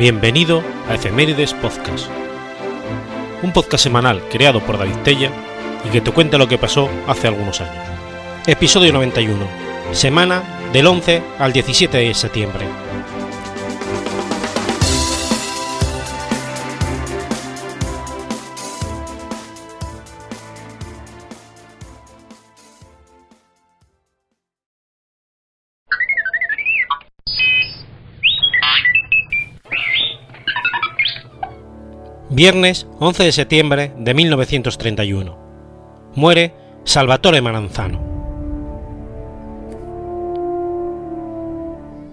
Bienvenido a Efemérides Podcast, un podcast semanal creado por David Tella y que te cuenta lo que pasó hace algunos años. Episodio 91, semana del 11 al 17 de septiembre. Viernes 11 de septiembre de 1931. Muere Salvatore Maranzano.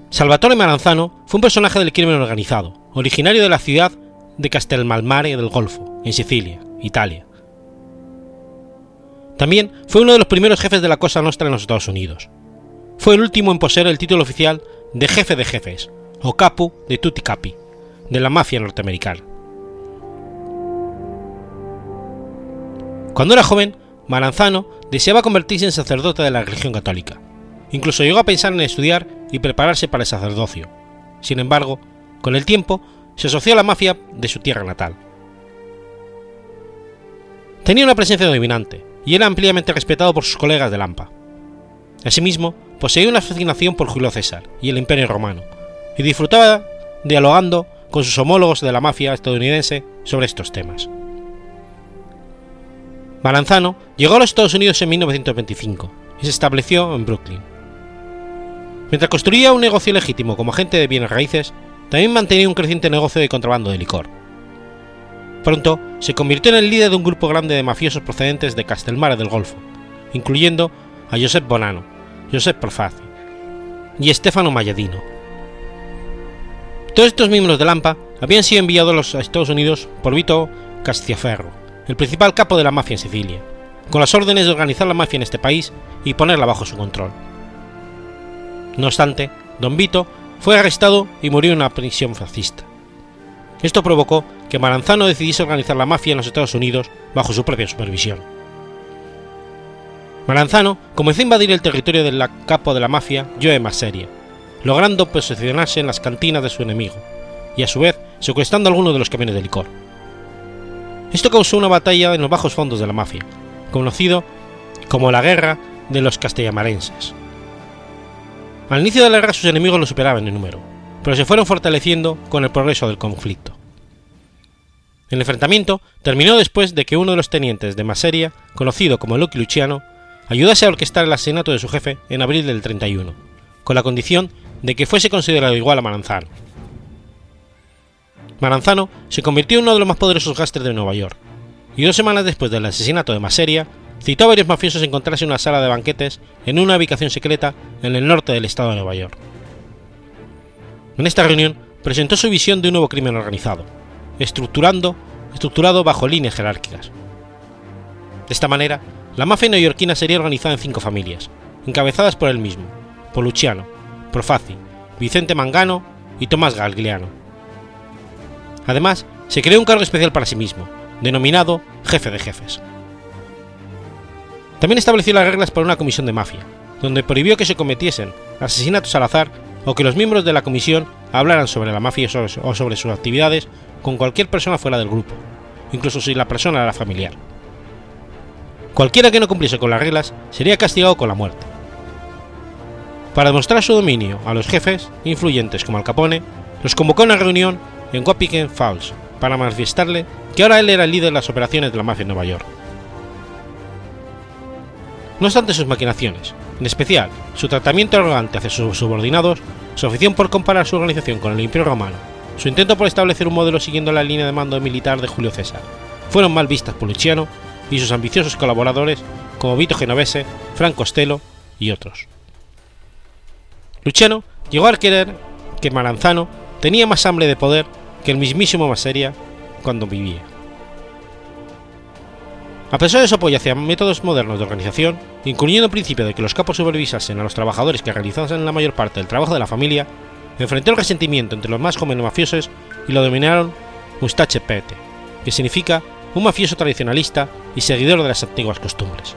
Salvatore Maranzano fue un personaje del crimen organizado, originario de la ciudad de Castelmalmare del Golfo, en Sicilia, Italia. También fue uno de los primeros jefes de la Cosa Nostra en los Estados Unidos. Fue el último en poseer el título oficial de jefe de jefes, o capo de tutti capi, de la mafia norteamericana. Cuando era joven, Maranzano deseaba convertirse en sacerdote de la religión católica. Incluso llegó a pensar en estudiar y prepararse para el sacerdocio. Sin embargo, con el tiempo, se asoció a la mafia de su tierra natal. Tenía una presencia dominante y era ampliamente respetado por sus colegas de Lampa. Asimismo, poseía una fascinación por Julio César y el Imperio Romano, y disfrutaba dialogando con sus homólogos de la mafia estadounidense sobre estos temas. Maranzano llegó a los Estados Unidos en 1925 y se estableció en Brooklyn. Mientras construía un negocio legítimo como agente de bienes raíces, también mantenía un creciente negocio de contrabando de licor. Pronto se convirtió en el líder de un grupo grande de mafiosos procedentes de Castelmare del Golfo, incluyendo a Josep Bonanno, Josep Profaci y Stefano Malladino. Todos estos miembros de Lampa habían sido enviados a los Estados Unidos por Vito Castiaferro, el principal capo de la mafia en Sicilia, con las órdenes de organizar la mafia en este país y ponerla bajo su control. No obstante, Don Vito fue arrestado y murió en una prisión fascista. Esto provocó que Maranzano decidiese organizar la mafia en los Estados Unidos bajo su propia supervisión. Maranzano comenzó a invadir el territorio del capo de la mafia, Joe Masseria, logrando posicionarse en las cantinas de su enemigo, y a su vez secuestrando algunos de los camiones de licor. Esto causó una batalla en los bajos fondos de la mafia, conocido como la Guerra de los Castellamarenses. Al inicio de la guerra sus enemigos lo superaban en número, pero se fueron fortaleciendo con el progreso del conflicto. El enfrentamiento terminó después de que uno de los tenientes de Maseria, conocido como Lucky Luciano, ayudase a orquestar el asesinato de su jefe en abril del 31, con la condición de que fuese considerado igual a Maranzano. Maranzano se convirtió en uno de los más poderosos gángsters de Nueva York, y dos semanas después del asesinato de Maseria, citó a varios mafiosos a encontrarse en una sala de banquetes en una ubicación secreta en el norte del estado de Nueva York. En esta reunión presentó su visión de un nuevo crimen organizado, estructurando, estructurado bajo líneas jerárquicas. De esta manera, la mafia neoyorquina sería organizada en cinco familias, encabezadas por él mismo, por Luciano, Profaci, Vicente Mangano y Tomás Galgliano. Además, se creó un cargo especial para sí mismo, denominado jefe de jefes. También estableció las reglas para una comisión de mafia, donde prohibió que se cometiesen asesinatos al azar o que los miembros de la comisión hablaran sobre la mafia o sobre sus actividades con cualquier persona fuera del grupo, incluso si la persona era familiar. Cualquiera que no cumpliese con las reglas sería castigado con la muerte. Para demostrar su dominio a los jefes influyentes como Al Capone, los convocó a una reunión en Wappingen Falls para manifestarle que ahora él era el líder de las operaciones de la mafia en Nueva York. No obstante sus maquinaciones, en especial su tratamiento arrogante hacia sus subordinados, su afición por comparar su organización con el Imperio Romano, su intento por establecer un modelo siguiendo la línea de mando militar de Julio César, fueron mal vistas por Luciano y sus ambiciosos colaboradores como Vito Genovese, Frank Costello y otros. Luciano llegó a querer que Maranzano tenía más hambre de poder que el mismísimo Maseria cuando vivía. A pesar de su apoyo hacia métodos modernos de organización, incluyendo el principio de que los capos supervisasen a los trabajadores que realizasen la mayor parte del trabajo de la familia, enfrentó el resentimiento entre los más jóvenes mafiosos y lo dominaron Mustache Pete, que significa un mafioso tradicionalista y seguidor de las antiguas costumbres.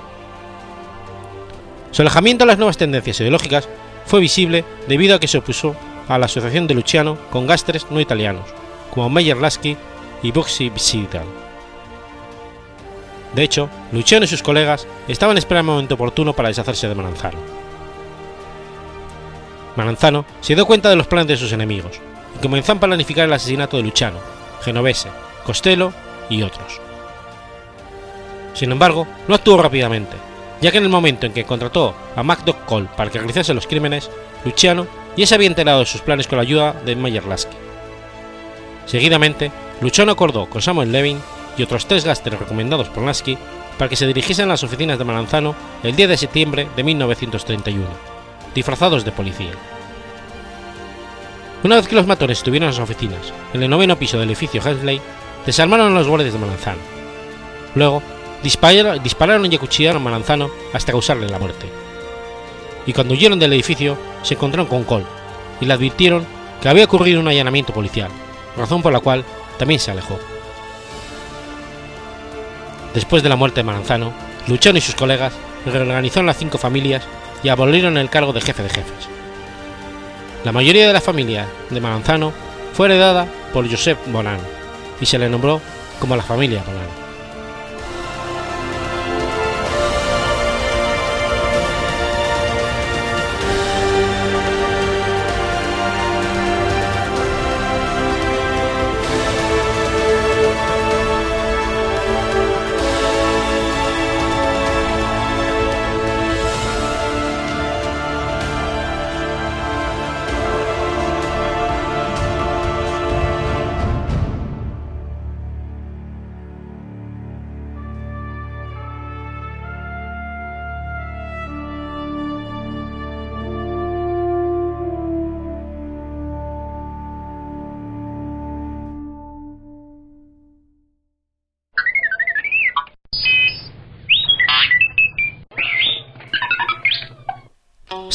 Su alejamiento a las nuevas tendencias ideológicas fue visible debido a que se opuso a la asociación de Luciano con gastres no italianos, como Meyer Lasky y Bugsy Siegel. De hecho, Luciano y sus colegas estaban esperando el momento oportuno para deshacerse de Maranzano. Maranzano se dio cuenta de los planes de sus enemigos y comenzó a planificar el asesinato de Luciano, Genovese, Costello y otros. Sin embargo, no actuó rápidamente, ya que en el momento en que contrató a MacDoc Cole para que realizase los crímenes, Luciano ya se había enterado de sus planes con la ayuda de Lasky. Seguidamente, Luciano acordó con Samuel Levin y otros tres gásteres recomendados por Lasky para que se dirigiesen a las oficinas de Maranzano el 10 de septiembre de 1931, disfrazados de policía. Una vez que los matones estuvieron en las oficinas, en el noveno piso del edificio Hensley, desarmaron a los guardias de Maranzano. Luego, dispararon, y acuchillaron a Maranzano hasta causarle la muerte. Y cuando huyeron del edificio, se encontraron con Cole y le advirtieron que había ocurrido un allanamiento policial, razón por la cual también se alejó. Después de la muerte de Maranzano, Luchano y sus colegas reorganizaron las cinco familias y abolieron el cargo de jefe de jefes. La mayoría de la familia de Maranzano fue heredada por Josep Bonan y se le nombró como la familia Bonan.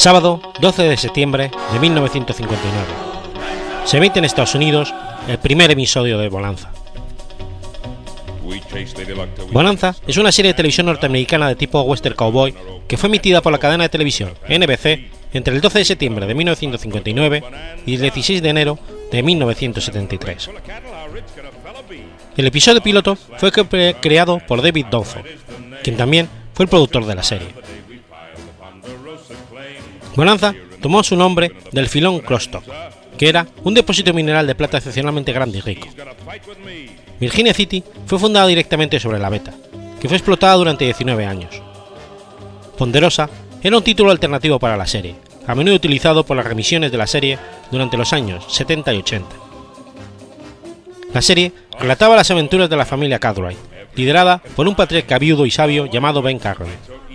Sábado 12 de septiembre de 1959. Se emite en Estados Unidos el primer episodio de Bonanza. Bonanza es una serie de televisión norteamericana de tipo western cowboy que fue emitida por la cadena de televisión NBC entre el 12 de septiembre de 1959 y el 16 de enero de 1973. El episodio piloto fue creado por David Donford, quien también fue el productor de la serie. Bonanza tomó su nombre del filón Crostock, que era un depósito mineral de plata excepcionalmente grande y rico. Virginia City fue fundada directamente sobre la beta, que fue explotada durante 19 años. Ponderosa era un título alternativo para la serie, a menudo utilizado por las remisiones de la serie durante los años 70 y 80. La serie relataba las aventuras de la familia Cartwright, liderada por un patriarca viudo y sabio llamado Ben Cartwright.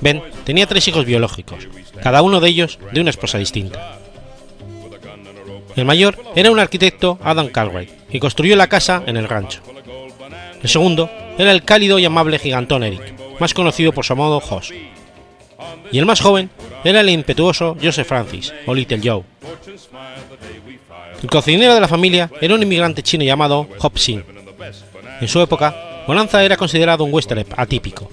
Ben tenía tres hijos biológicos, cada uno de ellos de una esposa distinta. El mayor era un arquitecto Adam Cartwright, que construyó la casa en el rancho. El segundo era el cálido y amable gigantón Eric, más conocido por su modo Hoss. Y el más joven era el impetuoso Joseph Francis, o Little Joe. El cocinero de la familia era un inmigrante chino llamado Hop Sin. En su época, Bonanza era considerado un western atípico,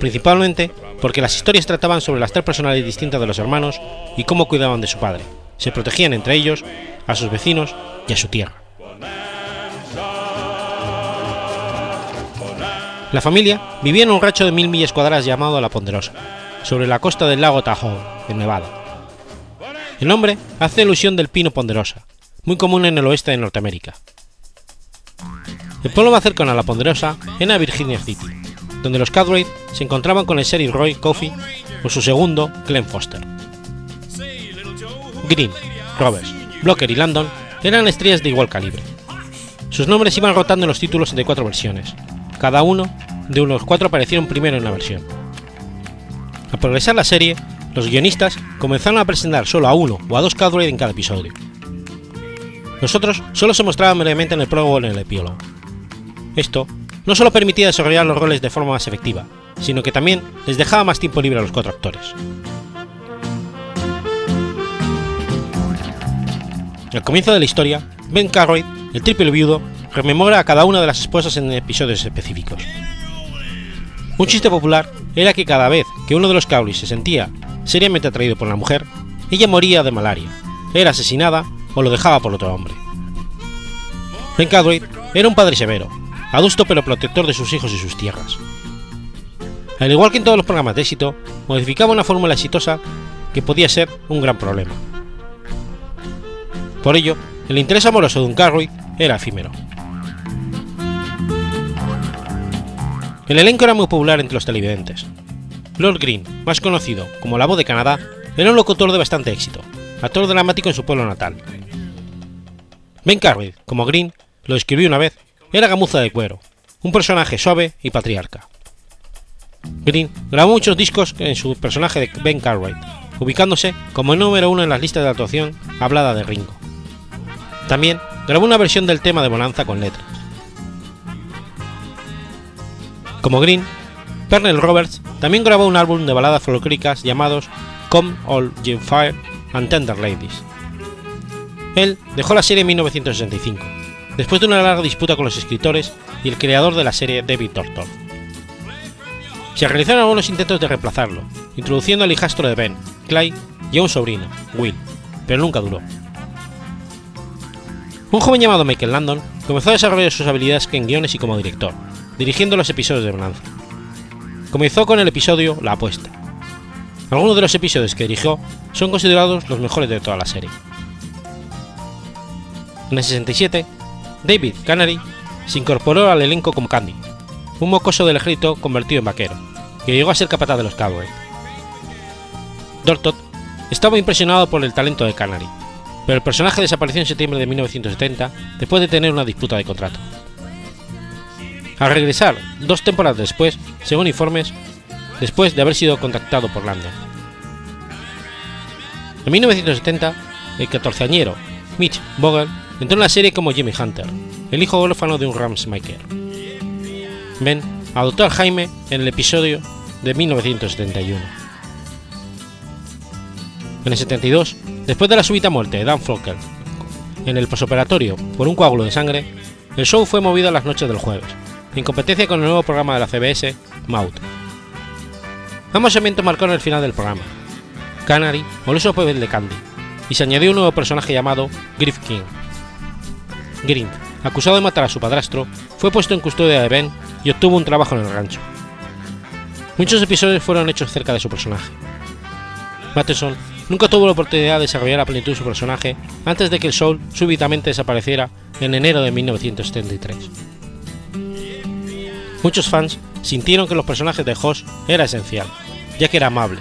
principalmente porque las historias trataban sobre las tres personalidades distintas de los hermanos y cómo cuidaban de su padre, se protegían entre ellos, a sus vecinos y a su tierra. La familia vivía en un rancho de mil millas cuadradas llamado La Ponderosa, sobre la costa del lago Tahoe, en Nevada. El nombre hace alusión del pino ponderosa, muy común en el oeste de Norteamérica. El pueblo más cercano a La Ponderosa era Virginia City, donde los Cadwright se encontraban con el sheriff Roy Coffey o su segundo, Glenn Foster. Green, Roberts, Blocker y Landon eran estrellas de igual calibre. Sus nombres iban rotando en los títulos de cuatro versiones, cada uno de unos cuatro aparecieron primero en la versión. Al progresar la serie, los guionistas comenzaron a presentar solo a uno o a dos Cadwright en cada episodio. Los otros solo se mostraban brevemente en el prólogo o en el epílogo. Esto no solo permitía desarrollar los roles de forma más efectiva, sino que también les dejaba más tiempo libre a los cuatro actores. Al comienzo de la historia, Ben Cartwright, el triple viudo, rememora a cada una de las esposas en episodios específicos. Un chiste popular era que cada vez que uno de los Cowleys se sentía seriamente atraído por la mujer, ella moría de malaria, era asesinada o lo dejaba por otro hombre. Ben Cartwright era un padre severo, adusto pero protector de sus hijos y sus tierras. Al igual que en todos los programas de éxito, modificaba una fórmula exitosa que podía ser un gran problema. Por ello, el interés amoroso de un Cartwright era efímero. El elenco era muy popular entre los televidentes. Lord Green, más conocido como la voz de Canadá, era un locutor de bastante éxito, actor dramático en su pueblo natal. Ben Cartwright, como Green, lo describió una vez, era gamuza de cuero, un personaje suave y patriarca. Green grabó muchos discos en su personaje de Ben Cartwright, ubicándose como el número uno en las listas de actuación hablada de Ringo. También grabó una versión del tema de Bonanza con letras. Como Green, Pernell Roberts también grabó un álbum de baladas folclóricas llamados Come All You Fire and Tender Ladies. Él dejó la serie en 1965, después de una larga disputa con los escritores y el creador de la serie David Tortor. Se realizaron algunos intentos de reemplazarlo, introduciendo al hijastro de Ben, Clay, y a un sobrino, Will, pero nunca duró. Un joven llamado Michael Landon comenzó a desarrollar sus habilidades en guiones y como director, dirigiendo los episodios de Bonanza. Comenzó con el episodio La apuesta. Algunos de los episodios que dirigió son considerados los mejores de toda la serie. En el 67, David Canary se incorporó al elenco como Candy, un mocoso del ejército convertido en vaquero, que llegó a ser capataz de los Cowboys. Dortot estaba impresionado por el talento de Canary, pero el personaje desapareció en septiembre de 1970 después de tener una disputa de contrato. Al regresar dos temporadas después, según informes, después de haber sido contactado por Landon. En 1970, el 14añero Mitch Vogel entró en la serie como Jimmy Hunter, el hijo huérfano de un Ramsmaker. Ben adoptó a Jaime en el episodio de 1971. En el 72, después de la súbita muerte de Dan Flocker en el posoperatorio por un coágulo de sangre, el show fue movido a las noches del jueves, en competencia con el nuevo programa de la CBS, Maud. Ambos eventos marcaron el final del programa. Canary su papel de Candy, y se añadió un nuevo personaje llamado Griff King. Green, acusado de matar a su padrastro, fue puesto en custodia de Ben y obtuvo un trabajo en el rancho. Muchos episodios fueron hechos cerca de su personaje. Matheson nunca tuvo la oportunidad de desarrollar a plenitud su personaje antes de que el Soul súbitamente desapareciera en enero de 1973. Muchos fans sintieron que los personajes de Hoss era esencial, ya que era amable,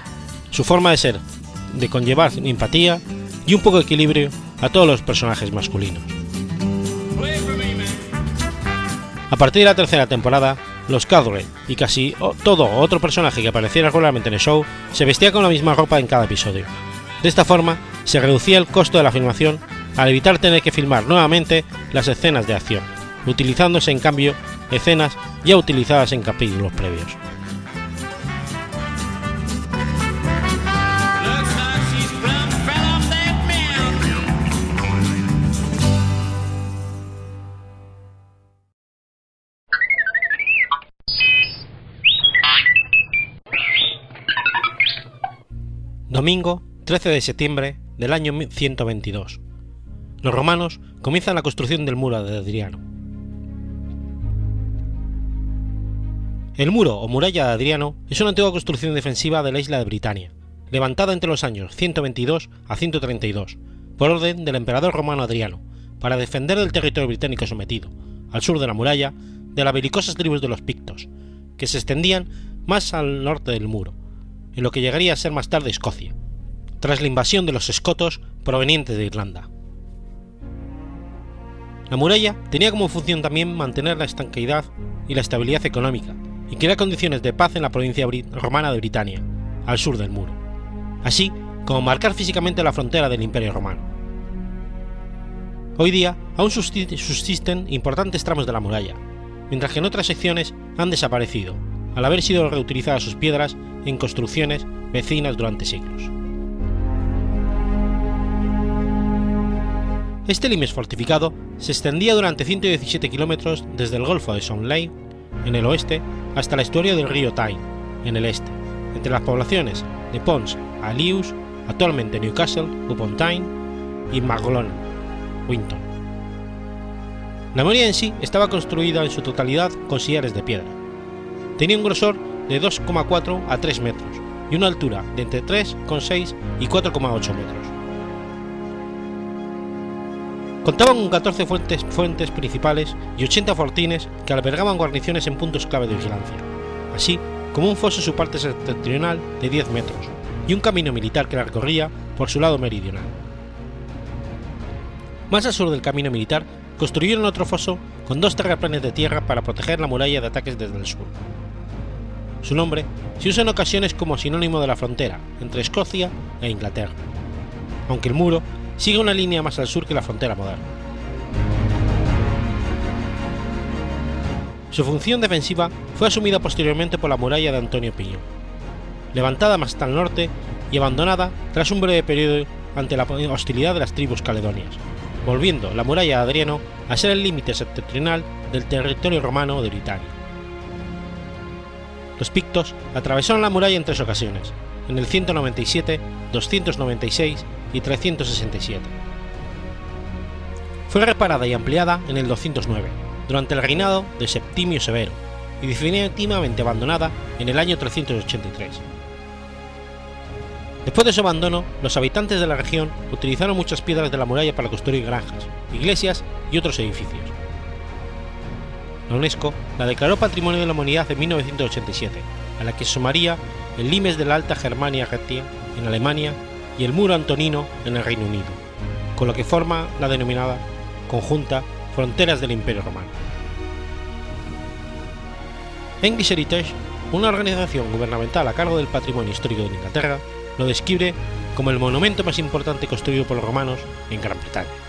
su forma de ser, de conllevar empatía y un poco de equilibrio a todos los personajes masculinos. A partir de la tercera temporada, los Cadre y casi todo otro personaje que apareciera regularmente en el show se vestía con la misma ropa en cada episodio. De esta forma, se reducía el costo de la filmación al evitar tener que filmar nuevamente las escenas de acción, utilizándose en cambio escenas ya utilizadas en capítulos previos. Domingo 13 de septiembre del año 122. Los romanos comienzan la construcción del muro de Adriano. El muro o muralla de Adriano es una antigua construcción defensiva de la isla de Britania, levantada entre los años 122 a 132 por orden del emperador romano Adriano, para defender el territorio británico sometido, al sur de la muralla, de las belicosas tribus de los Pictos, que se extendían más al norte del muro, en lo que llegaría a ser más tarde Escocia, tras la invasión de los escotos provenientes de Irlanda. La muralla tenía como función también mantener la estanqueidad y la estabilidad económica y crear condiciones de paz en la provincia romana de Britania, al sur del muro, así como marcar físicamente la frontera del Imperio romano. Hoy día aún subsisten importantes tramos de la muralla, mientras que en otras secciones han desaparecido, al haber sido reutilizadas sus piedras en construcciones vecinas durante siglos. Este limes fortificado se extendía durante 117 kilómetros desde el Golfo de Sonley, en el oeste, hasta la estuario del río Tyne, en el este, entre las poblaciones de Pons a Lius, actualmente Newcastle upon Tyne, y Maglone, Winton. La muralla en sí estaba construida en su totalidad con sillares de piedra. Tenía un grosor de 2,4 a 3 metros y una altura de entre 3,6 y 4,8 metros. Contaban con 14 fuentes, principales y 80 fortines que albergaban guarniciones en puntos clave de vigilancia, así como un foso en su parte septentrional de 10 metros y un camino militar que la recorría por su lado meridional. Más al sur del camino militar construyeron otro foso con dos terraplenes de tierra para proteger la muralla de ataques desde el sur. Su nombre se usa en ocasiones como sinónimo de la frontera entre Escocia e Inglaterra, aunque el muro sigue una línea más al sur que la frontera moderna. Su función defensiva fue asumida posteriormente por la muralla de Antonio Piño, levantada más al norte y abandonada tras un breve periodo ante la hostilidad de las tribus caledonias, volviendo la muralla de Adriano a ser el límite septentrional del territorio romano de Britania. Los pictos atravesaron la muralla en tres ocasiones, en el 197, 296 y 367. Fue reparada y ampliada en el 209, durante el reinado de Septimio Severo, y definitivamente abandonada en el año 383. Después de su abandono, los habitantes de la región utilizaron muchas piedras de la muralla para construir granjas, iglesias y otros edificios. La UNESCO la declaró Patrimonio de la Humanidad en 1987, a la que sumaría el Limes de la Alta Germania Retia en Alemania y el Muro Antonino en el Reino Unido, con lo que forma la denominada conjunta Fronteras del Imperio Romano. English Heritage, una organización gubernamental a cargo del patrimonio histórico de Inglaterra, lo describe como el monumento más importante construido por los romanos en Gran Bretaña.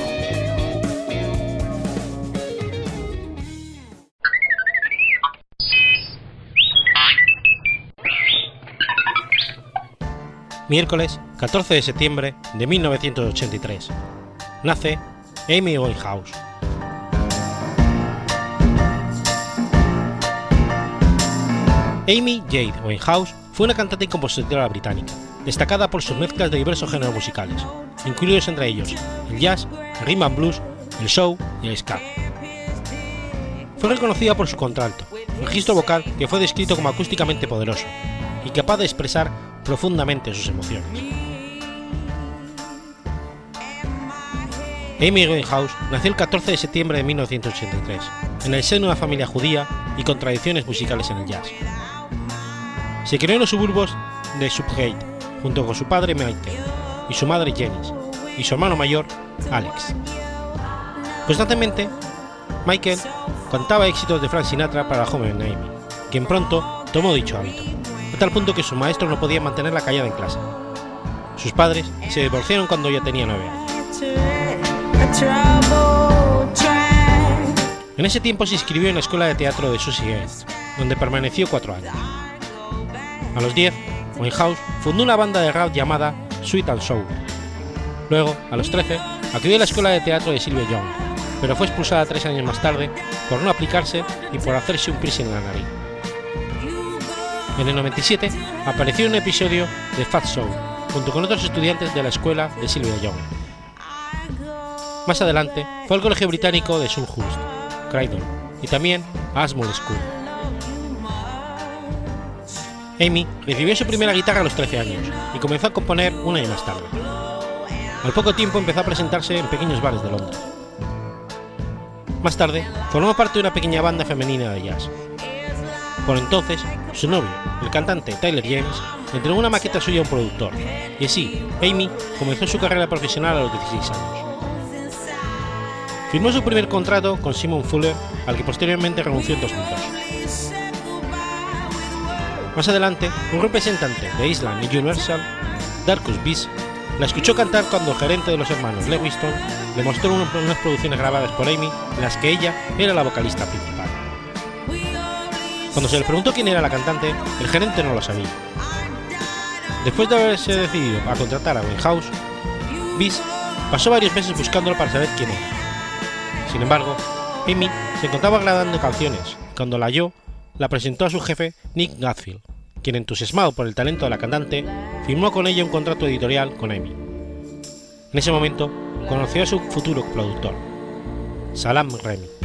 miércoles 14 de septiembre de 1983. Nace Amy Winehouse. Amy Jade Winehouse fue una cantante y compositora británica, destacada por sus mezclas de diversos géneros musicales, incluidos entre ellos el jazz, el rhythm and blues, el show y el ska. Fue reconocida por su contralto, registro vocal que fue descrito como acústicamente poderoso y capaz de expresar profundamente sus emociones. Amy Winehouse nació el 14 de septiembre de 1983, en el seno de una familia judía y con tradiciones musicales en el jazz. Se crió en los suburbios de Subgate, junto con su padre Michael y su madre Janice, y su hermano mayor, Alex. Constantemente, Michael cantaba éxitos de Frank Sinatra para la joven Amy, quien pronto tomó dicho hábito tal punto que su maestro no podía mantenerla callada en clase. Sus padres se divorciaron cuando ella tenía nueve años. En ese tiempo se inscribió en la escuela de teatro de Susie Gates, donde permaneció cuatro años. A los 10, Winehouse fundó una banda de rap llamada Sweet and Soul. Luego, a los 13, acudió a la escuela de teatro de Sylvia Young, pero fue expulsada tres años más tarde por no aplicarse y por hacerse un piercing en la nariz. En el 97 apareció un episodio de Fat Show junto con otros estudiantes de la escuela de Sylvia Young. Más adelante fue al colegio británico de Sulhurst, Croydon, y también a Ashmore School. Amy recibió su primera guitarra a los 13 años y comenzó a componer un año más tarde. Al poco tiempo empezó a presentarse en pequeños bares de Londres. Más tarde, formó parte de una pequeña banda femenina de jazz. Por entonces, su novio, el cantante Tyler James, entregó una maqueta suya a un productor, y así, Amy comenzó su carrera profesional a los 16 años. Firmó su primer contrato con Simon Fuller, al que posteriormente renunció en 2002. Más adelante, un representante de Island y Universal, Darkus Beast, la escuchó cantar cuando el gerente de los hermanos Lewiston le mostró unas producciones grabadas por Amy en las que ella era la vocalista principal. Cuando se le preguntó quién era la cantante, el gerente no lo sabía. Después de haberse decidido a contratar a House, Beast pasó varios meses buscándolo para saber quién era. Sin embargo, Amy se encontraba grabando canciones. Cuando la halló, la presentó a su jefe Nick Gatfield, quien entusiasmado por el talento de la cantante, firmó con ella un contrato editorial con Amy. En ese momento, conoció a su futuro productor, Salam Remy.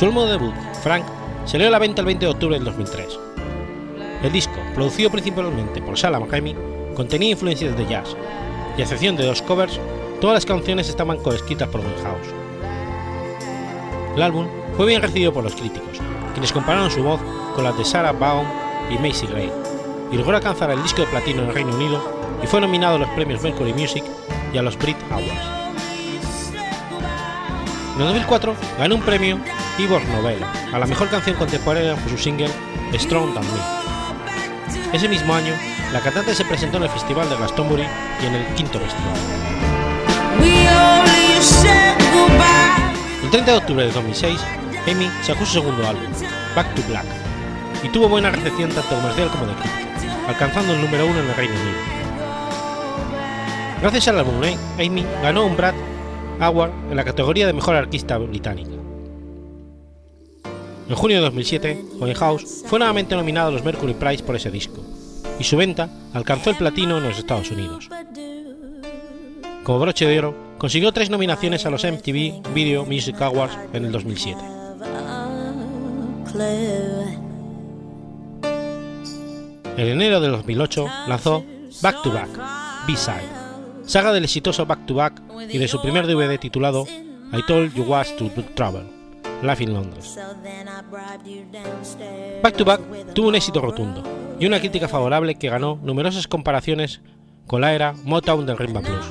Su álbum debut, Frank, salió a la venta el 20 de octubre del 2003. El disco, producido principalmente por Salam Remy, contenía influencias de jazz, y a excepción de dos covers, todas las canciones estaban coescritas por House. El álbum fue bien recibido por los críticos, quienes compararon su voz con la de Sarah Vaughan y Macy Gray, y logró alcanzar el disco de platino en el Reino Unido y fue nominado a los premios Mercury Music y a los Brit Awards. En el 2004 ganó un premio Ivor Nobel a la mejor canción contemporánea por su single Strong Than Me. Ese mismo año, la cantante se presentó en el Festival de Glastonbury y en el quinto festival. El 30 de octubre de 2006, Amy sacó su segundo álbum, Back to Black, y tuvo buena recepción tanto comercial como de crítica, alcanzando el número uno en el Reino Unido. Gracias al álbum, Amy ganó un Brad Award en la categoría de Mejor Artista Británica. En junio de 2007, House fue nuevamente nominado a los Mercury Prize por ese disco, y su venta alcanzó el platino en los Estados Unidos. Como broche de oro, consiguió tres nominaciones a los MTV Video Music Awards en el 2007. En enero de 2008 lanzó Back to Back, B-Side, saga del exitoso Back to Back y de su primer DVD titulado I Told You Was to Travel, Life in Londres. Back to Back tuvo un éxito rotundo y una crítica favorable que ganó numerosas comparaciones con la era Motown del Rimba Blues.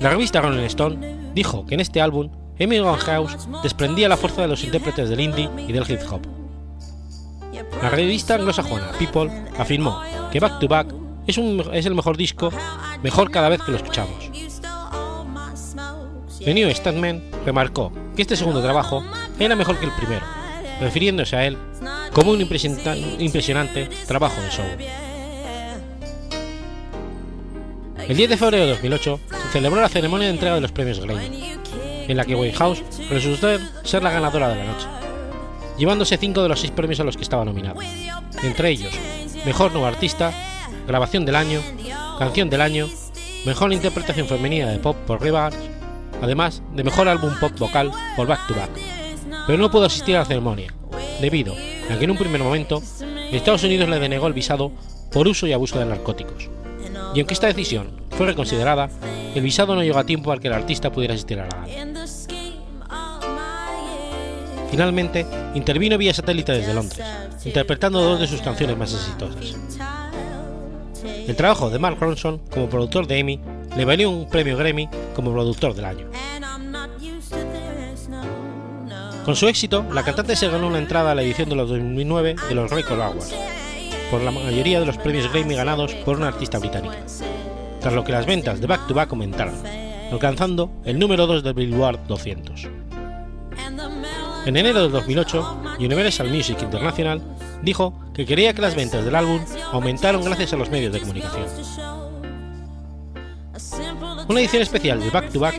La revista Rolling Stone dijo que en este álbum Amy House desprendía la fuerza de los intérpretes del indie y del hip hop. La revista anglosajona People afirmó que Back to Back es, un, es el mejor disco, mejor cada vez que lo escuchamos. The New Statman remarcó que este segundo trabajo era mejor que el primero, refiriéndose a él como un impresionante trabajo de show. El 10 de febrero de 2008 se celebró la ceremonia de entrega de los premios Grammy, en la que House resultó ser la ganadora de la noche, llevándose cinco de los seis premios a los que estaba nominado, entre ellos Mejor Nuevo Artista, Grabación del Año, Canción del Año, Mejor Interpretación Femenina de Pop por Rivers, además de Mejor Álbum Pop Vocal por Back to Back, pero no pudo asistir a la ceremonia, debido a que en un primer momento Estados Unidos le denegó el visado por uso y abuso de narcóticos, y aunque esta decisión fue reconsiderada, el visado no llegó a tiempo al que el artista pudiera asistir a la gala. Finalmente, intervino vía satélite desde Londres, interpretando dos de sus canciones más exitosas. El trabajo de Mark Ronson como productor de Amy le valió un premio Grammy como productor del año. Con su éxito, la cantante se ganó una entrada a la edición de los 2009 de los Record Awards, por la mayoría de los premios Grammy ganados por una artista británica, tras lo que las ventas de Back to Back aumentaron, alcanzando el número 2 del Billboard 200. En enero de 2008, Universal Music International dijo que quería que las ventas del álbum aumentaron gracias a los medios de comunicación. Una edición especial de Back to Back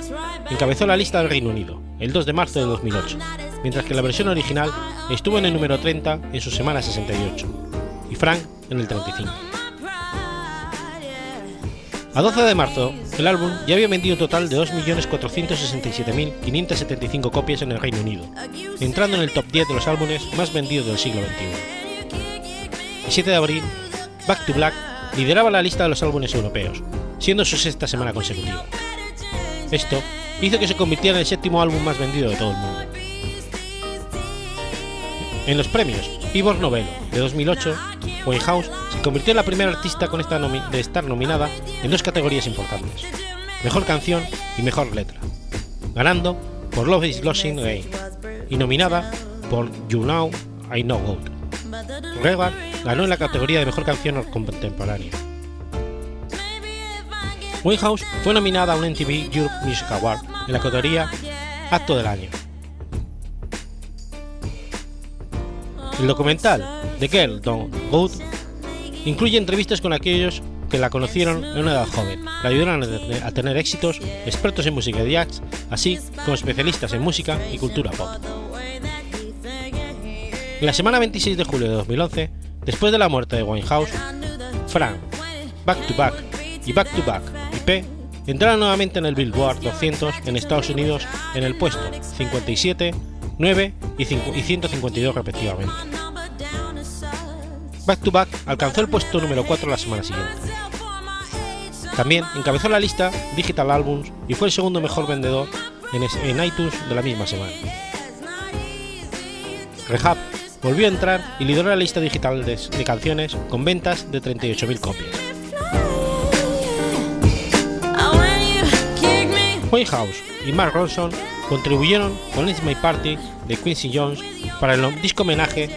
encabezó la lista del Reino Unido el 2 de marzo de 2008, mientras que la versión original estuvo en el número 30 en su semana 68 y Frank en el 35. A 12 de marzo, el álbum ya había vendido un total de 2.467.575 copias en el Reino Unido, entrando en el top 10 de los álbumes más vendidos del siglo XXI. El 7 de abril, Back to Black lideraba la lista de los álbumes europeos, siendo su sexta semana consecutiva. Esto hizo que se convirtiera en el séptimo álbum más vendido de todo el mundo. En los premios Ivor Novello de 2008, Winehouse se convirtió en la primera artista con esta de estar nominada en dos categorías importantes, Mejor Canción y Mejor Letra, ganando por Love is Losing Game y nominada por You Know I Know. Rebar ganó en la categoría de Mejor Canción Contemporánea. Winehouse fue nominada a un MTV Europe Music Award en la categoría Acto del Año. El documental The Girl Don't Good incluye entrevistas con aquellos que la conocieron en una edad joven, la ayudaron a tener éxitos, expertos en música de jazz, así como especialistas en música y cultura pop. En la semana 26 de julio de 2011, después de la muerte de Winehouse, Frank, Back to Back y Back to Back y P entraron nuevamente en el Billboard 200 en Estados Unidos en el puesto 57, 9 y 152 respectivamente. Back to Back alcanzó el puesto número 4 la semana siguiente. También encabezó la lista Digital Albums y fue el segundo mejor vendedor en iTunes de la misma semana. Rehab volvió a entrar y lideró la lista digital de, canciones con ventas de 38.000 copias. House y Mark Ronson contribuyeron con It's My Party de Quincy Jones para el disco homenaje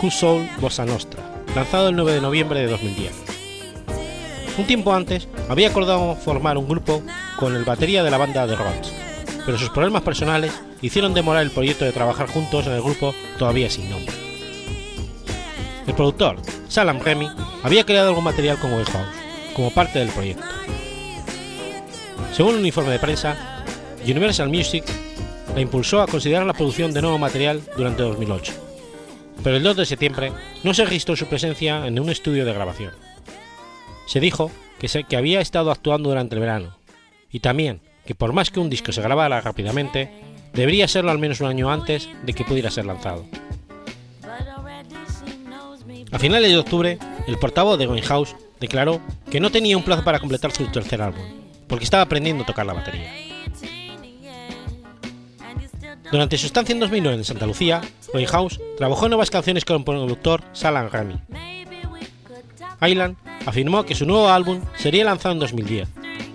Cool Soul Bossa Nostra, lanzado el 9 de noviembre de 2010. Un tiempo antes había acordado formar un grupo con el batería de la banda The Rods, pero sus problemas personales hicieron demorar el proyecto de trabajar juntos en el grupo todavía sin nombre. El productor, Salam Remy, había creado algún material con House como parte del proyecto. Según un informe de prensa, Universal Music la impulsó a considerar la producción de nuevo material durante 2008, pero el 2 de septiembre no se registró su presencia en un estudio de grabación. Se dijo que, se, que había estado actuando durante el verano, y también que por más que un disco se grabara rápidamente, debería serlo al menos un año antes de que pudiera ser lanzado. A finales de octubre, el portavoz de House declaró que no tenía un plazo para completar su tercer álbum, porque estaba aprendiendo a tocar la batería. Durante su estancia en 2009 en Santa Lucía, House trabajó en nuevas canciones con el productor Salam Remy. Island afirmó que su nuevo álbum sería lanzado en 2010,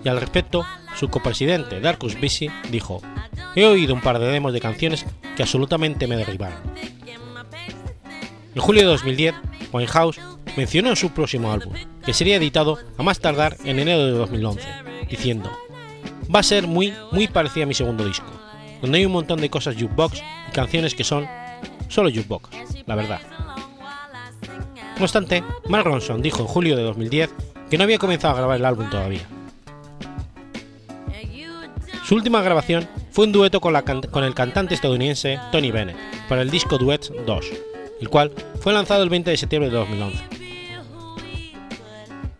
y al respecto, su copresidente Darkus Bisi dijo: He oído un par de demos de canciones que absolutamente me derribaron. En julio de 2010, Winehouse mencionó en su próximo álbum, que sería editado a más tardar en enero de 2011, diciendo, va a ser muy, muy parecida a mi segundo disco, donde hay un montón de cosas jukebox y canciones que son solo jukebox, la verdad. No obstante, Mark Ronson dijo en julio de 2010 que no había comenzado a grabar el álbum todavía. Su última grabación fue un dueto con, con el cantante estadounidense Tony Bennett para el disco Duets 2, el cual fue lanzado el 20 de septiembre de 2011.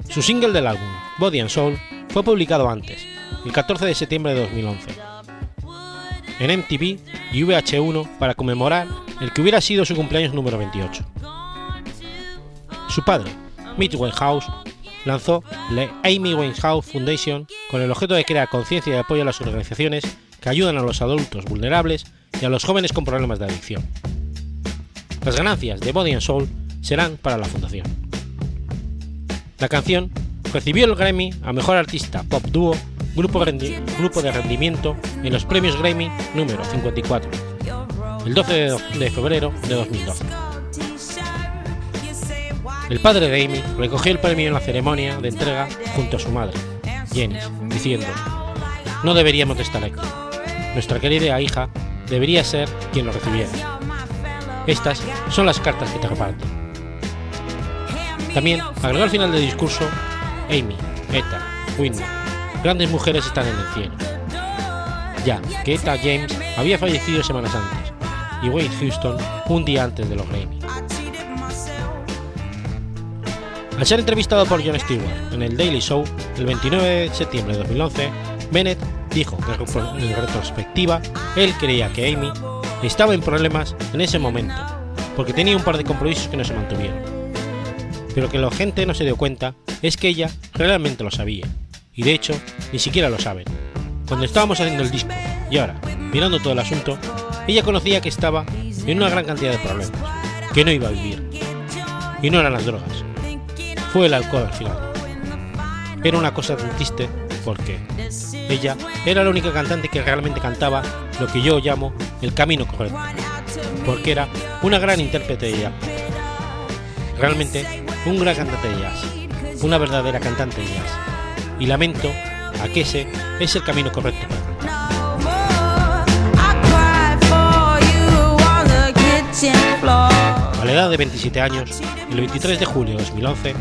Su single del álbum, Body and Soul, fue publicado antes, el 14 de septiembre de 2011, en MTV y VH1 para conmemorar el que hubiera sido su cumpleaños número 28. Su padre, Mitch Winehouse, lanzó la Amy Winehouse Foundation con el objeto de crear conciencia y apoyo a las organizaciones que ayudan a los adultos vulnerables y a los jóvenes con problemas de adicción. Las ganancias de Body and Soul serán para la fundación. La canción recibió el Grammy a Mejor Artista Pop Dúo grupo, de rendimiento en los premios Grammy número 54, el 12 de febrero de 2012. El padre de Amy recogió el premio en la ceremonia de entrega junto a su madre, Jenny, diciendo, no deberíamos de estar aquí. Nuestra querida hija debería ser quien lo recibiera. Estas son las cartas que te reparto. También agregó al final del discurso, Amy, Eta, Whitney, grandes mujeres están en el cielo. Ya que Eta James había fallecido semanas antes y Wade Houston un día antes de los Grammy. Al ser entrevistado por Jon Stewart en el Daily Show el 29 de septiembre de 2011, Bennett dijo que en retrospectiva él creía que Amy estaba en problemas en ese momento, porque tenía un par de compromisos que no se mantuvieron. Pero que la gente no se dio cuenta es que ella realmente lo sabía, y de hecho ni siquiera lo saben. Cuando estábamos haciendo el disco y ahora, mirando todo el asunto, ella conocía que estaba en una gran cantidad de problemas, que no iba a vivir. Y no eran las drogas, fue el alcohol al final. Era una cosa tan triste porque ella era la única cantante que realmente cantaba lo que yo llamo el camino correcto, porque era una gran intérprete de jazz. Realmente un gran cantante de jazz, una verdadera cantante de jazz. Y lamento a que ese es el camino correcto A la edad de 27 años, el 23 de julio de 2011,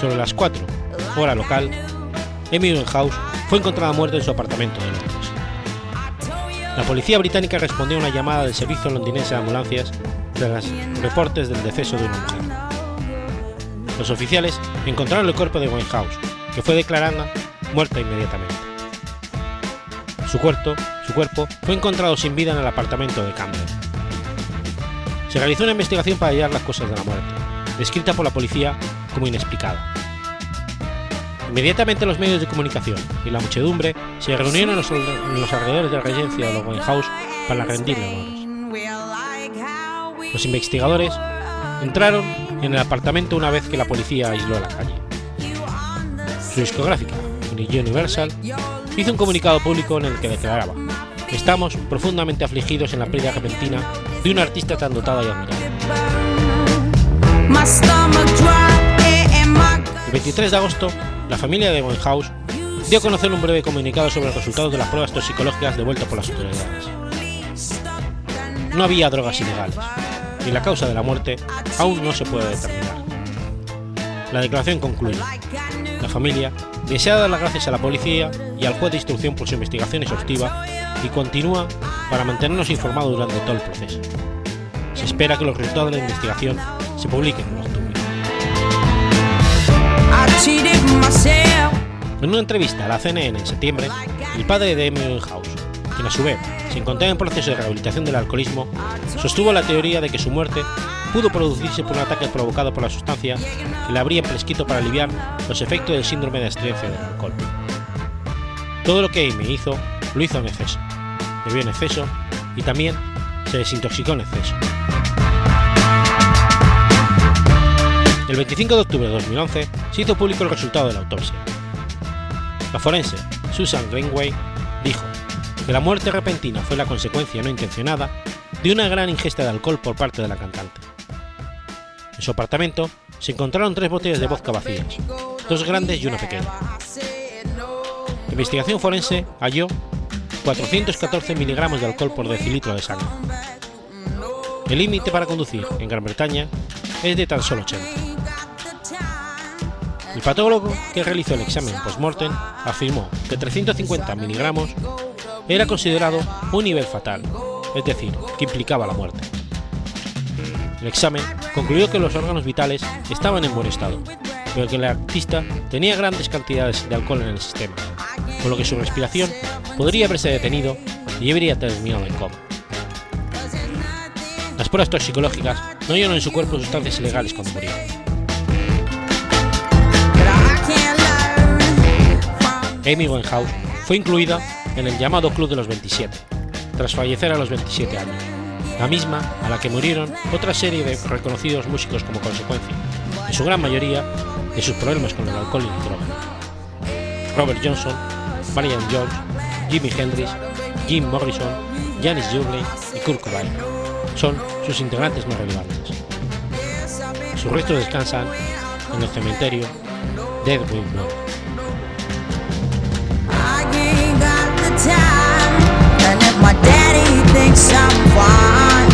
sobre las 4, hora local, Amy House fue encontrada muerta en su apartamento de Londres. La policía británica respondió a una llamada del servicio londinense de ambulancias tras reportes del deceso de una mujer. Los oficiales encontraron el cuerpo de Winehouse, que fue declarada muerta inmediatamente. Su cuerpo, fue encontrado sin vida en el apartamento de Camden. Se realizó una investigación para hallar las cosas de la muerte, descrita por la policía como inexplicada. Inmediatamente los medios de comunicación y la muchedumbre se reunieron en los, alrededores de la residencia de los Winehouse para rendirle honores. Los investigadores entraron en el apartamento una vez que la policía aisló la calle. Su discográfica, Universal, hizo un comunicado público en el que declaraba Estamos profundamente afligidos en la pérdida repentina de una artista tan dotada y admirada. El 23 de agosto, la familia de Winehouse dio a conocer un breve comunicado sobre los resultados de las pruebas toxicológicas devueltas por las autoridades. No había drogas ilegales, y la causa de la muerte aún no se puede determinar. La declaración concluye. La familia desea dar las gracias a la policía y al juez de instrucción por su investigación exhaustiva y continúa para mantenernos informados durante todo el proceso. Se espera que los resultados de la investigación se publiquen en una entrevista a la CNN en septiembre, el padre de Amy House, quien a su vez se encontraba en proceso de rehabilitación del alcoholismo, sostuvo la teoría de que su muerte pudo producirse por un ataque provocado por la sustancia que le habría prescrito para aliviar los efectos del síndrome de abstinencia del alcohol. Todo lo que Amy hizo, lo hizo en exceso, bebió en exceso y también se desintoxicó en exceso. El 25 de octubre de 2011 se hizo público el resultado de la autopsia. La forense Susan Greenway dijo que la muerte repentina fue la consecuencia no intencionada de una gran ingesta de alcohol por parte de la cantante. En su apartamento se encontraron tres botellas de vodka vacías, dos grandes y una pequeña. La investigación forense halló 414 miligramos de alcohol por decilitro de sangre. El límite para conducir en Gran Bretaña es de tan solo 80. El patólogo que realizó el examen post-mortem afirmó que 350 miligramos era considerado un nivel fatal, es decir, que implicaba la muerte. El examen concluyó que los órganos vitales estaban en buen estado, pero que el artista tenía grandes cantidades de alcohol en el sistema, con lo que su respiración podría haberse detenido y habría terminado en coma. Las pruebas toxicológicas no hallaron en su cuerpo sustancias ilegales cuando murió. Amy Winehouse fue incluida en el llamado Club de los 27, tras fallecer a los 27 años, la misma a la que murieron otra serie de reconocidos músicos como consecuencia, en su gran mayoría, de sus problemas con el alcohol y la droga. Robert Johnson, Marian George, Jimi Hendrix, Jim Morrison, Janis Joplin y Kurt Cobain son sus integrantes más relevantes. Sus restos descansan en el cementerio Deadwood Blood. My daddy thinks I'm fine.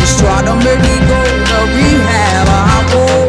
Just try to make me go to rehab. I won't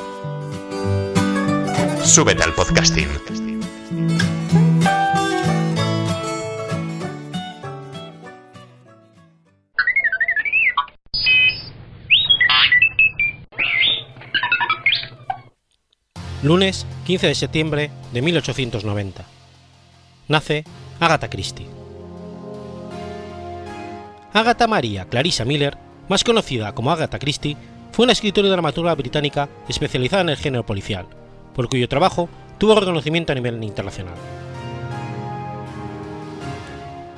Súbete al podcasting. Lunes 15 de septiembre de 1890. Nace Agatha Christie. Agatha Maria Clarissa Miller, más conocida como Agatha Christie, fue una escritora y dramaturga británica especializada en el género policial, por cuyo trabajo tuvo reconocimiento a nivel internacional.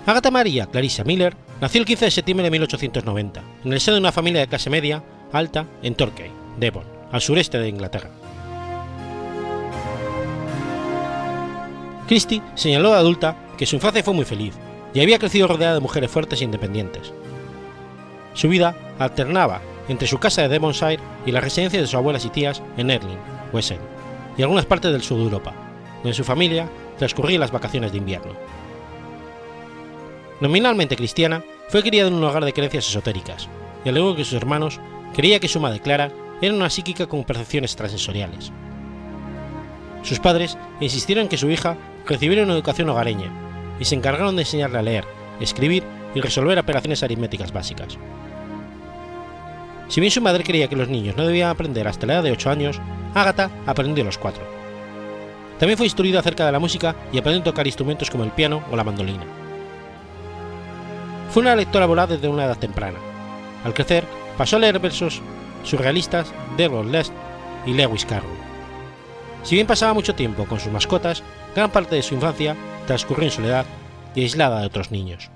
Agatha Maria Clarissa Miller nació el 15 de septiembre de 1890 en el seno de una familia de clase media alta en Torquay, Devon, al sureste de Inglaterra. Christie señaló de adulta que su infancia fue muy feliz y había crecido rodeada de mujeres fuertes e independientes. Su vida alternaba entre su casa de Devonshire y la residencia de sus abuelas y tías en Erling, Wessex, y algunas partes del sur de Europa, donde su familia transcurría las vacaciones de invierno. Nominalmente cristiana, fue criada en un hogar de creencias esotéricas, y al igual que sus hermanos, creía que su madre Clara era una psíquica con percepciones extrasensoriales. Sus padres insistieron en que su hija recibiera una educación hogareña y se encargaron de enseñarle a leer, escribir y resolver operaciones aritméticas básicas. Si bien su madre creía que los niños no debían aprender hasta la edad de 8 años, Agatha aprendió los 4. También fue instruida acerca de la música y aprendió a tocar instrumentos como el piano o la mandolina. Fue una lectora voraz desde una edad temprana. Al crecer, pasó a leer versos surrealistas de Edward Least y Lewis Carroll. Si bien pasaba mucho tiempo con sus mascotas, gran parte de su infancia transcurrió en soledad y aislada de otros niños.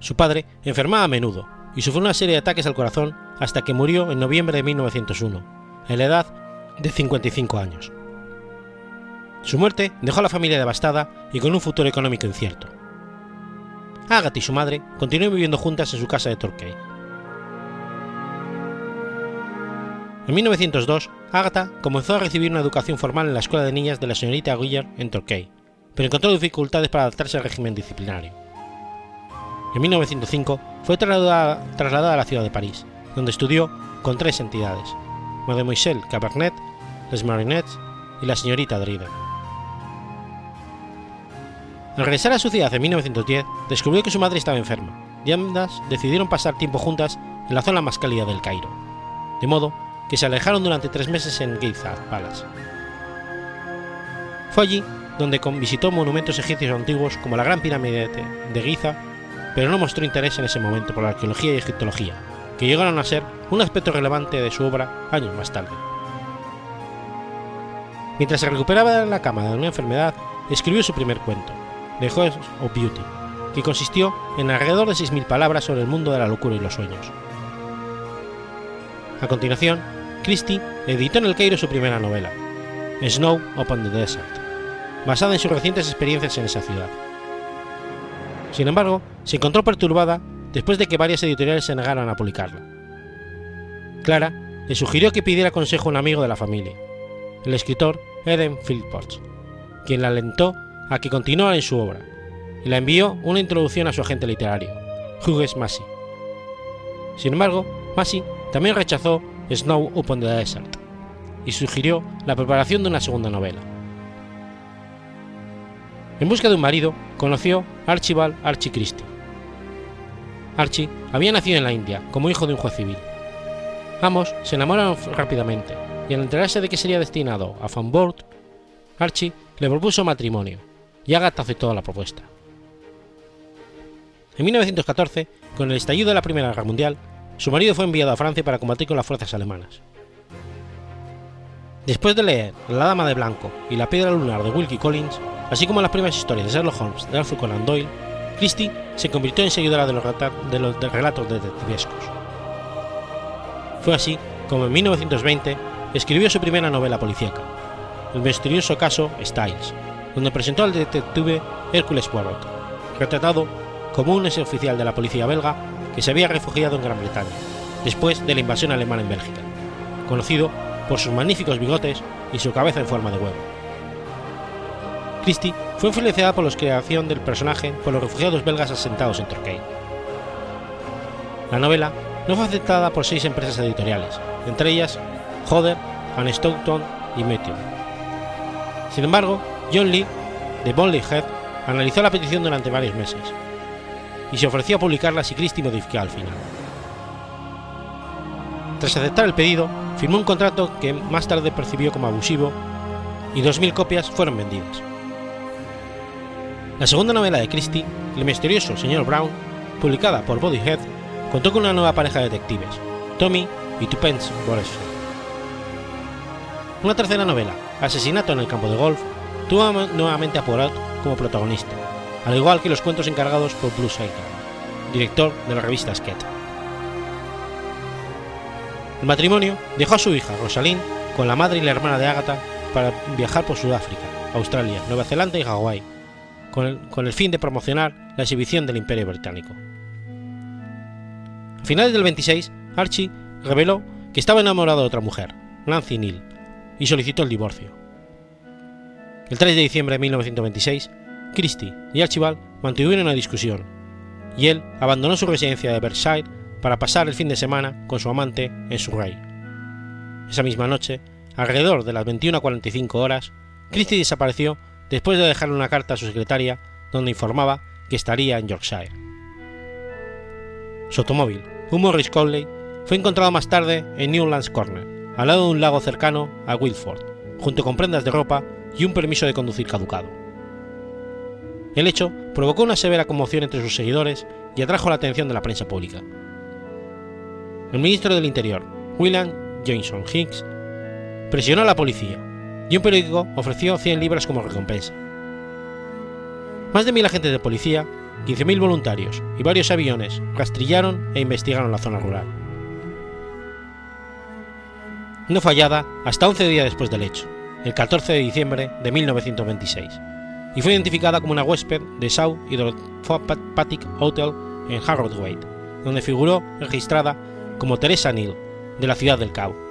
Su padre enfermaba a menudo y sufrió una serie de ataques al corazón hasta que murió en noviembre de 1901, a la edad de 55 años. Su muerte dejó a la familia devastada y con un futuro económico incierto. Agatha y su madre continuaron viviendo juntas en su casa de Torquay. En 1902, Agatha comenzó a recibir una educación formal en la escuela de niñas de la señorita Guiller en Torquay, pero encontró dificultades para adaptarse al régimen disciplinario. En 1905 fue trasladada a la ciudad de París, donde estudió con tres entidades, Mademoiselle Cabernet, Les Marinettes y la señorita Drida. Al regresar a su ciudad en 1910, descubrió que su madre estaba enferma, y ambas decidieron pasar tiempo juntas en la zona más cálida del Cairo, de modo que se alejaron durante tres meses en Giza Palace. Fue allí donde visitó monumentos egipcios antiguos como la Gran Pirámide de- de Giza, pero no mostró interés en ese momento por la arqueología y egiptología, que llegaron a ser un aspecto relevante de su obra años más tarde. Mientras se recuperaba en la cama de una enfermedad, escribió su primer cuento, The House of Beauty, que consistió en alrededor de 6.000 palabras sobre el mundo de la locura y los sueños. A continuación, Christie editó en el Cairo su primera novela, Snow Upon the Desert, basada en sus recientes experiencias en esa ciudad. Sin embargo, se encontró perturbada después de que varias editoriales se negaran a publicarla. Clara le sugirió que pidiera consejo a un amigo de la familia, el escritor Eden Philpotts, quien la alentó a que continuara en su obra, y la envió una introducción a su agente literario, Hughes Massey. Sin embargo, Massey también rechazó Snow Upon the Desert y sugirió la preparación de una segunda novela. En busca de un marido, conoció Archibald Archie Christie. Archie había nacido en la India como hijo de un juez civil. Ambos se enamoraron rápidamente y al enterarse de que sería destinado a Fanboard, Archie le propuso matrimonio y Agatha aceptó la propuesta. En 1914, con el estallido de la Primera Guerra Mundial, su marido fue enviado a Francia para combatir con las fuerzas alemanas. Después de leer La Dama de Blanco y La Piedra Lunar de Wilkie Collins, así como las primeras historias de Sherlock Holmes de Arthur Conan Doyle, Christie se convirtió en seguidora de los, de de relatos detectivescos. Fue así como en 1920 escribió su primera novela policíaca, El misterioso caso Styles, donde presentó al detective Hércules Poirot, retratado como un exoficial de la policía belga que se había refugiado en Gran Bretaña, después de la invasión alemana en Bélgica, conocido por sus magníficos bigotes y su cabeza en forma de huevo. Christie fue influenciada por la creación del personaje por los refugiados belgas asentados en Torquay. La novela no fue aceptada por seis empresas editoriales, entre ellas Hodder, Anne Stockton y Meteor. Sin embargo, John Lee, de Bonley Head, analizó la petición durante varios meses y se ofreció a publicarla si Christie modificaba al final. Tras aceptar el pedido, firmó un contrato que más tarde percibió como abusivo y 2.000 copias fueron vendidas. La segunda novela de Christie, El misterioso señor Brown, publicada por Bodyhead, contó con una nueva pareja de detectives, Tommy y Tupence Boresford. Una tercera novela, Asesinato en el campo de golf, tuvo nuevamente a Poirot como protagonista, al igual que los cuentos encargados por Bruce Aiken, director de la revista Sketch. El matrimonio dejó a su hija Rosalind con la madre y la hermana de Agatha para viajar por Sudáfrica, Australia, Nueva Zelanda y Hawái, con el, fin de promocionar la exhibición del Imperio Británico. A finales del 26, Archie reveló que estaba enamorado de otra mujer, Nancy Neal, y solicitó el divorcio. El 3 de diciembre de 1926, Christie y Archibald mantuvieron una discusión, y él abandonó su residencia de Berkshire para pasar el fin de semana con su amante en Surrey. Esa misma noche, alrededor de las 21.45 horas, Christie desapareció después de dejarle una carta a su secretaria donde informaba que estaría en Yorkshire. Su automóvil, un Morris Conley, fue encontrado más tarde en Newlands Corner, al lado de un lago cercano a Wilford, junto con prendas de ropa y un permiso de conducir caducado. El hecho provocó una severa conmoción entre sus seguidores y atrajo la atención de la prensa pública. El ministro del Interior, William Jameson Hicks, presionó a la policía y un periódico ofreció 100 libras como recompensa. Más de mil agentes de policía, 15.000 voluntarios y varios aviones rastrillaron e investigaron la zona rural. No fallada hasta 11 días después del hecho, el 14 de diciembre de 1926, y fue identificada como una huésped de South Hydropathic Hotel en Harrogate, donde figuró registrada como Teresa Neal, de la ciudad del Cabo.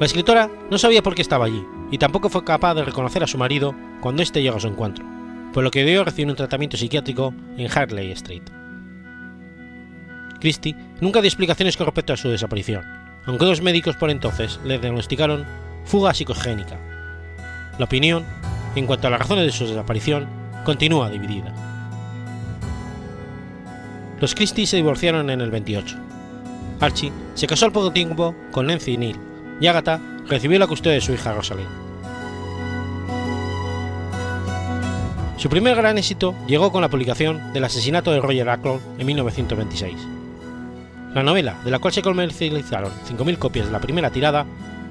La escritora no sabía por qué estaba allí y tampoco fue capaz de reconocer a su marido cuando éste llegó a su encuentro, por lo que debió recibir un tratamiento psiquiátrico en Harley Street. Christie nunca dio explicaciones con respecto a su desaparición, aunque dos médicos por entonces le diagnosticaron fuga psicogénica. La opinión, en cuanto a las razones de su desaparición, continúa dividida. Los Christie se divorciaron en el 28. Archie se casó al poco tiempo con Nancy Neal y recibió la custodia de su hija Rosalind. Su primer gran éxito llegó con la publicación del asesinato de Roger Ackroyd en 1926. La novela, de la cual se comercializaron 5.000 copias de la primera tirada,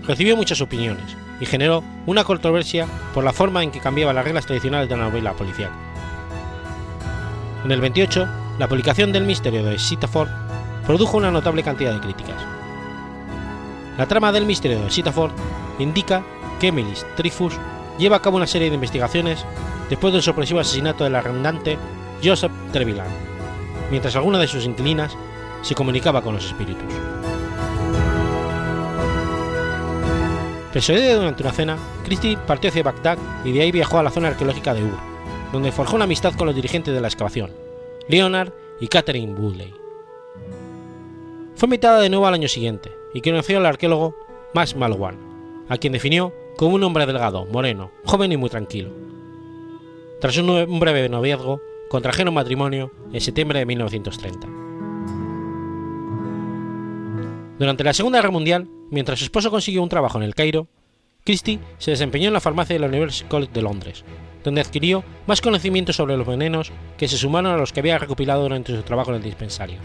recibió muchas opiniones y generó una controversia por la forma en que cambiaba las reglas tradicionales de la novela policial. En el 28, la publicación del misterio de Sitaford produjo una notable cantidad de críticas. La trama del misterio de Sitaford indica que Emily Dreyfus lleva a cabo una serie de investigaciones después del sorpresivo asesinato del arrendante Joseph Trevelyan, mientras alguna de sus inquilinas se comunicaba con los espíritus. Persuadida durante una cena, Christie partió hacia Bagdad y de ahí viajó a la zona arqueológica de Ur, donde forjó una amistad con los dirigentes de la excavación, Leonard y Catherine Woodley. Fue invitada de nuevo al año siguiente y conoció al arqueólogo Max Malwan, a quien definió como un hombre delgado, moreno, joven y muy tranquilo. Tras un breve noviazgo, contrajeron matrimonio en septiembre de 1930. Durante la Segunda Guerra Mundial, mientras su esposo consiguió un trabajo en el Cairo, Christie se desempeñó en la farmacia de la University College de Londres, donde adquirió más conocimientos sobre los venenos que se sumaron a los que había recopilado durante su trabajo en el dispensario.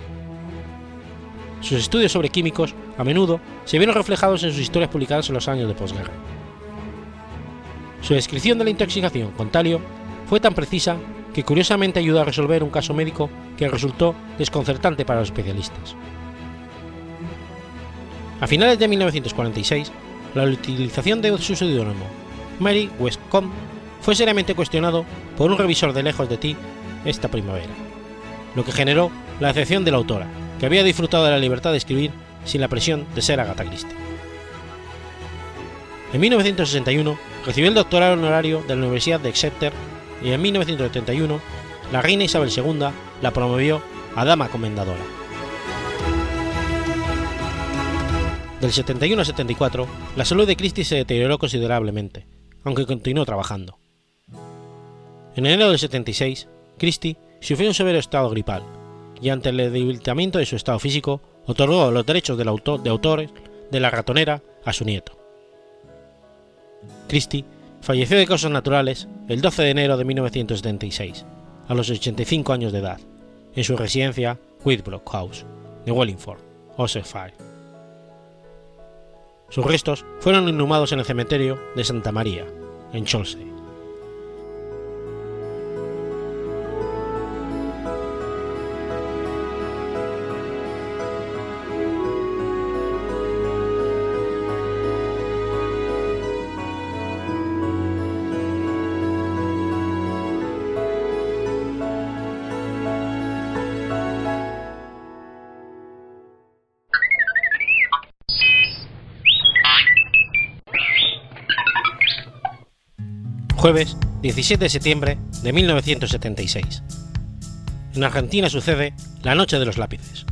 Sus estudios sobre químicos a menudo se vieron reflejados en sus historias publicadas en los años de posguerra. Su descripción de la intoxicación con talio fue tan precisa que curiosamente ayudó a resolver un caso médico que resultó desconcertante para los especialistas. A finales de 1946, la utilización de su seudónimo Mary Westcott fue seriamente cuestionado por un revisor de Lejos de ti esta primavera, lo que generó la decepción de la autora, que había disfrutado de la libertad de escribir sin la presión de ser Agatha Christie. En 1961 recibió el doctorado honorario de la Universidad de Exeter y en 1971 la reina Isabel II la promovió a dama comendadora. Del 71 al 74, la salud de Christie se deterioró considerablemente, aunque continuó trabajando. En enero del 76, Christie sufrió un severo estado gripal y ante el debilitamiento de su estado físico, otorgó los derechos autor, de autores de La ratonera a su nieto. Christie falleció de causas naturales el 12 de enero de 1976, a los 85 años de edad, en su residencia Whitbrook House, de Wallingford, Oxfordshire. Sus restos fueron inhumados en el cementerio de Santa María, en Cholsey. Jueves 17 de septiembre de 1976. En Argentina sucede la Noche de los Lápices.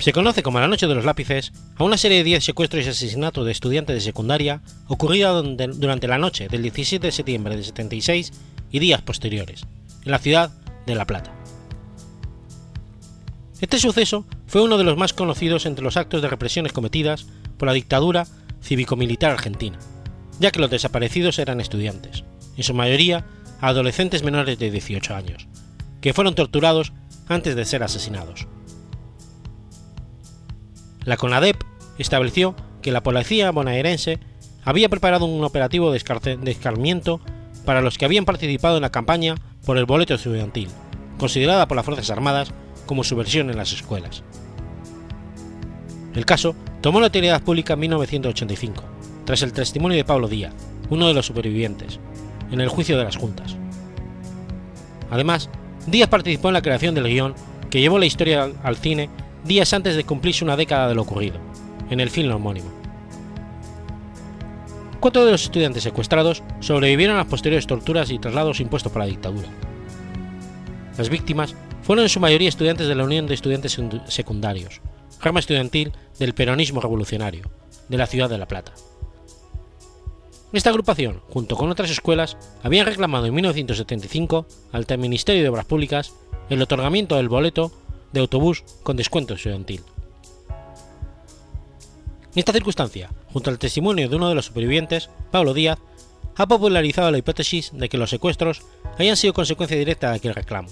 Se conoce como la Noche de los Lápices a una serie de 10 secuestros y asesinatos de estudiantes de secundaria ocurrida durante la noche del 17 de septiembre de 76 y días posteriores, en la ciudad de La Plata. Este suceso fue uno de los más conocidos entre los actos de represiones cometidas por la dictadura cívico-militar argentina, ya que los desaparecidos eran estudiantes, en su mayoría adolescentes menores de 18 años, que fueron torturados antes de ser asesinados. La CONADEP estableció que la policía bonaerense había preparado un operativo de escarmiento para los que habían participado en la campaña por el boleto estudiantil, considerada por las Fuerzas Armadas como subversión en las escuelas. El caso tomó la utilidad pública en 1985, tras el testimonio de Pablo Díaz, uno de los supervivientes, en el juicio de las juntas. Además, Díaz participó en la creación del guion que llevó la historia al cine días antes de cumplirse una década de lo ocurrido, en el film homónimo. Cuatro de los estudiantes secuestrados sobrevivieron a las posteriores torturas y traslados impuestos por la dictadura. Las víctimas fueron en su mayoría estudiantes de la Unión de Estudiantes Secundarios, rama estudiantil del peronismo revolucionario, de la ciudad de La Plata. Esta agrupación, junto con otras escuelas, habían reclamado en 1975 al Ministerio de Obras Públicas el otorgamiento del boleto de autobús con descuento estudiantil. En esta circunstancia, junto al testimonio de uno de los supervivientes, Pablo Díaz, ha popularizado la hipótesis de que los secuestros hayan sido consecuencia directa de aquel reclamo.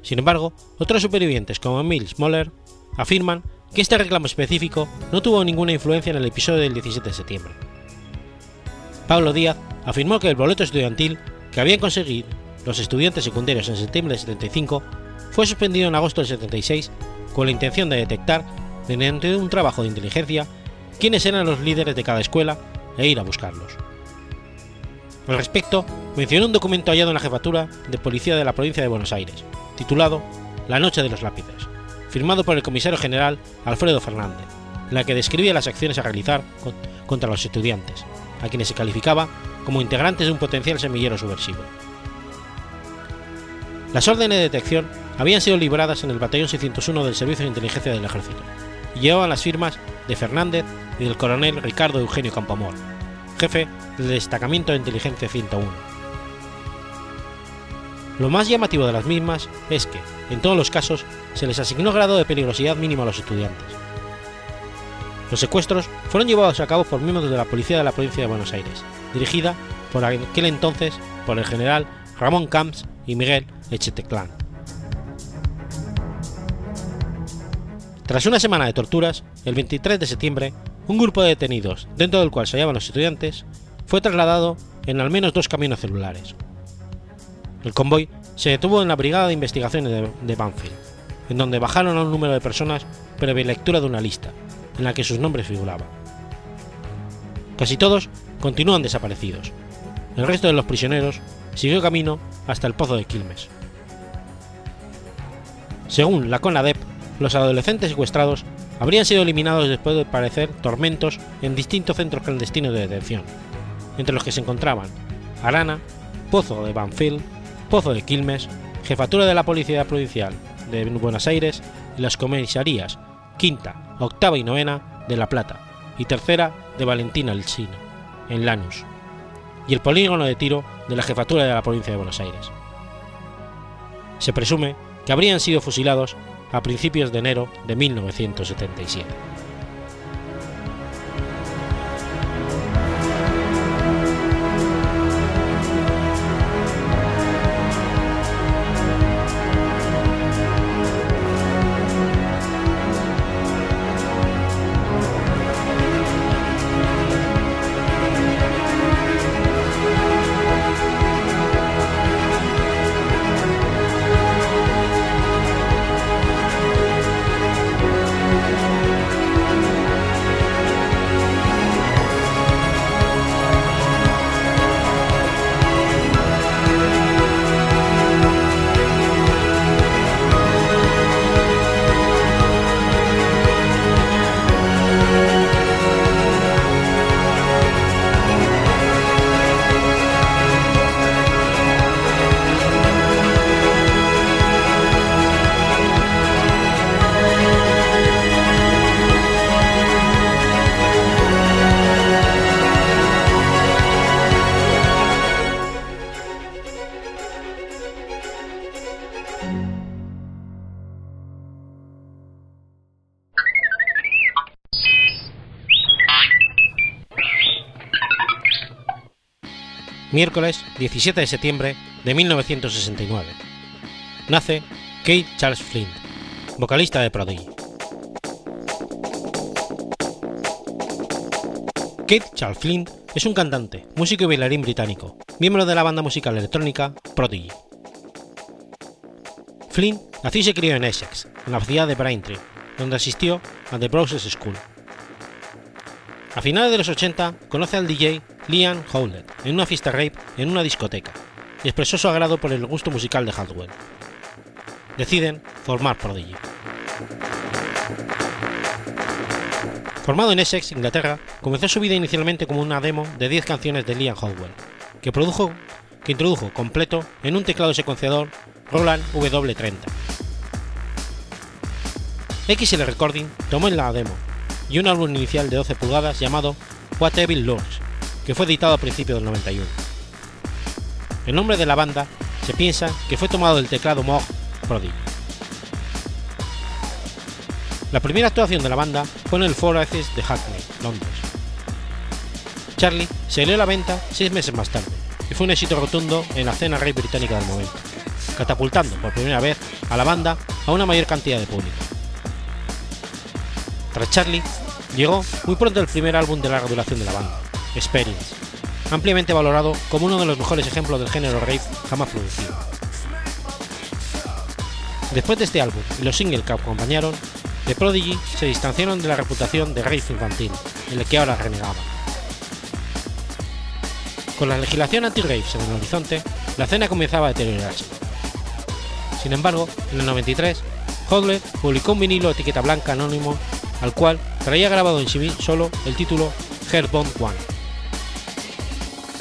Sin embargo, otros supervivientes como Emil Smoller afirman que este reclamo específico no tuvo ninguna influencia en el episodio del 17 de septiembre. Pablo Díaz afirmó que el boleto estudiantil que habían conseguido los estudiantes secundarios en septiembre del 75 fue suspendido en agosto del 76 con la intención de detectar, mediante un trabajo de inteligencia, quiénes eran los líderes de cada escuela e ir a buscarlos. Al respecto, mencionó un documento hallado en la jefatura de policía de la provincia de Buenos Aires, titulado La Noche de los Lápices, firmado por el comisario general Alfredo Fernández, en la que describía las acciones a realizar contra los estudiantes, a quienes se calificaba como integrantes de un potencial semillero subversivo. Las órdenes de detección habían sido libradas en el Batallón 601 del Servicio de Inteligencia del Ejército y llevaban las firmas de Fernández y del coronel Ricardo Eugenio Campomor, jefe del Destacamento de Inteligencia 101. Lo más llamativo de las mismas es que, en todos los casos, se les asignó grado de peligrosidad mínimo a los estudiantes. Los secuestros fueron llevados a cabo por miembros de la Policía de la Provincia de Buenos Aires, dirigida por aquel entonces por el general Ramón Camps y Miguel Echeteclán. Tras una semana de torturas, el 23 de septiembre, un grupo de detenidos, dentro del cual se hallaban los estudiantes, fue trasladado en al menos dos camiones celulares. El convoy se detuvo en la Brigada de Investigaciones de Banfield, en donde bajaron a un número de personas previa lectura de una lista, en la que sus nombres figuraban. Casi todos continúan desaparecidos. El resto de los prisioneros siguió camino hasta el pozo de Quilmes. Según la CONADEP, los adolescentes secuestrados habrían sido eliminados después de padecer tormentos en distintos centros clandestinos de detención, entre los que se encontraban Arana, Pozo de Banfield, Pozo de Quilmes, Jefatura de la Policía Provincial de Buenos Aires y las comisarías Quinta, Octava y Novena de La Plata y Tercera de Valentina Alsina, en Lanús, y el polígono de tiro de la Jefatura de la Provincia de Buenos Aires. Se presume que habrían sido fusilados a principios de enero de 1977. Miércoles 17 de septiembre de 1969. Nace Kate Charles Flint, vocalista de Prodigy. Kate Charles Flint es un cantante, músico y bailarín británico, miembro de la banda musical electrónica Prodigy. Flint nació y se crió en Essex, en la ciudad de Braintree, donde asistió a The Broses School. A finales de los 80 conoce al DJ Liam Howlett en una fiesta rape en una discoteca y expresó su agrado por el gusto musical de Hardwell. Deciden formar Prodigy. Formado en Essex, Inglaterra, comenzó su vida inicialmente como una demo de 10 canciones de Liam Howell, que, introdujo completo en un teclado secuenciador Roland W30. XL Recording tomó en la demo y un álbum inicial de 12 pulgadas llamado What Evil Lords, que fue editado a principios del 91. El nombre de la banda se piensa que fue tomado del teclado Moog Prodigy. La primera actuación de la banda fue en el Four Aces de Hackney, Londres. Charlie se dio a la venta seis meses más tarde y fue un éxito rotundo en la escena rey británica del momento. catapultando por primera vez a la banda a una mayor cantidad de público. Tras Charlie, llegó muy pronto el primer álbum de larga duración de la banda, Experience, ampliamente valorado como uno de los mejores ejemplos del género rave jamás producido. Después de este álbum y los singles que acompañaron, The Prodigy se distanciaron de la reputación de rave infantil, en el que ahora renegaban. Con la legislación anti-raves en el horizonte, la escena comenzaba a deteriorarse. Sin embargo, en el 93, Hodler publicó un vinilo etiqueta blanca anónimo al cual traía grabado en sí solo el título Heartbone One.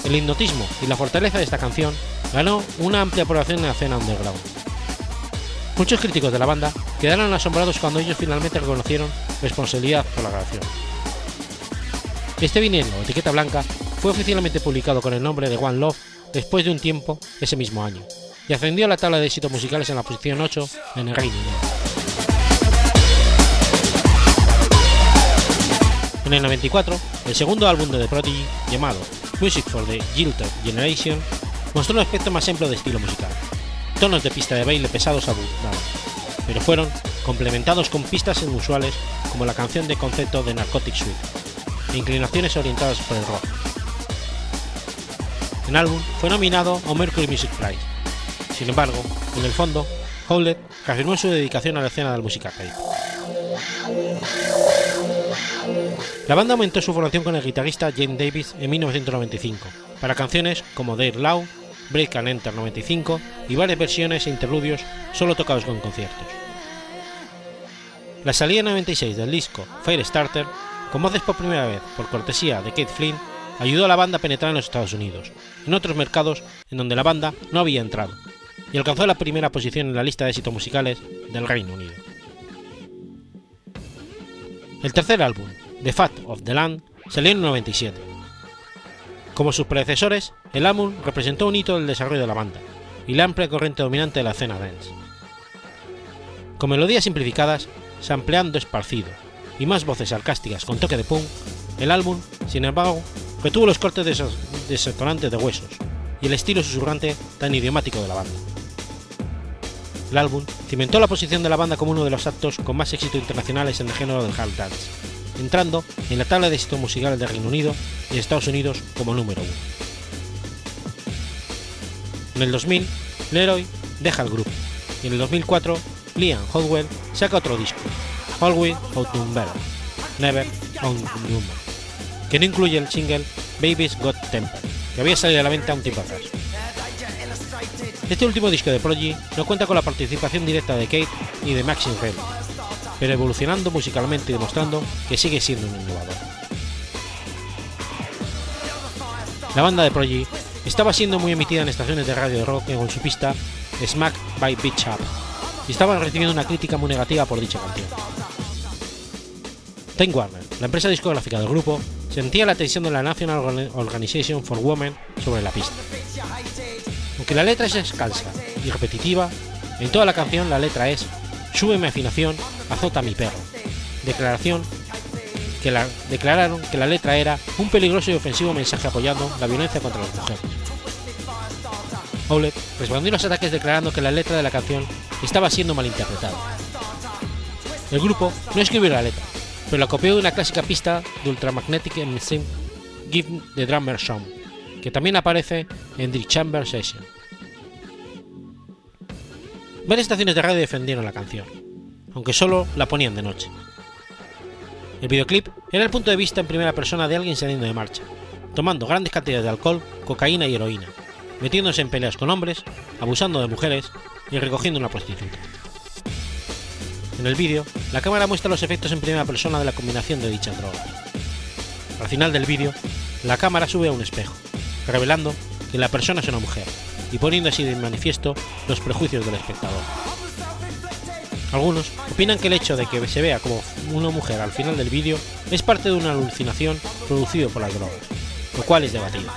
El hipnotismo y la fortaleza de esta canción ganó una amplia aprobación en la escena underground. Muchos críticos de la banda quedaron asombrados cuando ellos finalmente reconocieron responsabilidad por la grabación. Este vinilo, etiqueta blanca, fue oficialmente publicado con el nombre de One Love después de un tiempo ese mismo año, y ascendió a la tabla de éxitos musicales en la posición 8 en el Reino Unido. En el 94, el segundo álbum de The Prodigy, llamado Music for the Gilded Generation, mostró un aspecto más amplio de estilo musical. Tonos de pista de baile pesados abundaban, pero fueron complementados con pistas inusuales como la canción de concepto de Narcotic Suite e inclinaciones orientadas por el rock. El álbum fue nominado a Mercury Music Prize. Sin embargo, en el fondo, Howlett reafirmó su dedicación a la escena del música La banda aumentó su formación con el guitarrista James Davis en 1995 para canciones como Dare Loud, Break and Enter 95 y varias versiones e interludios solo tocados con conciertos. La salida en 96 del disco Firestarter, con voces por primera vez por cortesía de Kate Flynn, ayudó a la banda a penetrar en los Estados Unidos, en otros mercados en donde la banda no había entrado, y alcanzó la primera posición en la lista de éxitos musicales del Reino Unido. El tercer álbum, The Fat of the Land, salió en 97. Como sus predecesores, el álbum representó un hito del desarrollo de la banda y la amplia corriente dominante de la escena dance. Con melodías simplificadas, sampleando esparcido y más voces sarcásticas con toque de punk, el álbum, sin embargo, retuvo los cortes desatonantes de huesos y el estilo susurrante tan idiomático de la banda. El álbum cimentó la posición de la banda como uno de los actos con más éxito internacionales en el género del hard dance, entrando en la tabla de éxitos musicales de Reino Unido y Estados Unidos como número uno. En el 2000, Leroy deja el grupo y en el 2004, Liam Howell saca otro disco, Always Better, Never Human, que no incluye el single Baby's Got Temper, que había salido a la venta un tiempo atrás. Este último disco de Prodigy no cuenta con la participación directa de Kate y de Maxine Rell, pero evolucionando musicalmente y demostrando que sigue siendo un innovador. La banda de Prodigy estaba siendo muy emitida en estaciones de radio de rock con su pista Smack by Beach Up y estaban recibiendo una crítica muy negativa por dicha canción. Time Warner, la empresa discográfica del grupo, sentía la tensión de la National Organization for Women sobre la pista. Aunque la letra es escalsa y repetitiva, en toda la canción la letra es Sube mi afinación, azota mi perro. Declaración que la, declararon que la letra era un peligroso y ofensivo mensaje apoyando la violencia contra las mujeres. Howlett respondió a los ataques declarando que la letra de la canción estaba siendo malinterpretada. El grupo no escribió la letra, pero la copió de una clásica pista de Ultramagnetic MC Give the Drummer Song, que también aparece en The Chamber Session. Varias estaciones de radio defendieron la canción, aunque solo la ponían de noche. El videoclip era el punto de vista en primera persona de alguien saliendo de marcha, tomando grandes cantidades de alcohol, cocaína y heroína, metiéndose en peleas con hombres, abusando de mujeres y recogiendo una prostituta. En el vídeo, la cámara muestra los efectos en primera persona de la combinación de dichas drogas. Al final del vídeo, la cámara sube a un espejo, revelando que la persona es una mujer y poniendo así de manifiesto los prejuicios del espectador. Algunos opinan que el hecho de que se vea como una mujer al final del vídeo es parte de una alucinación producida por las drogas, lo cual es debatido.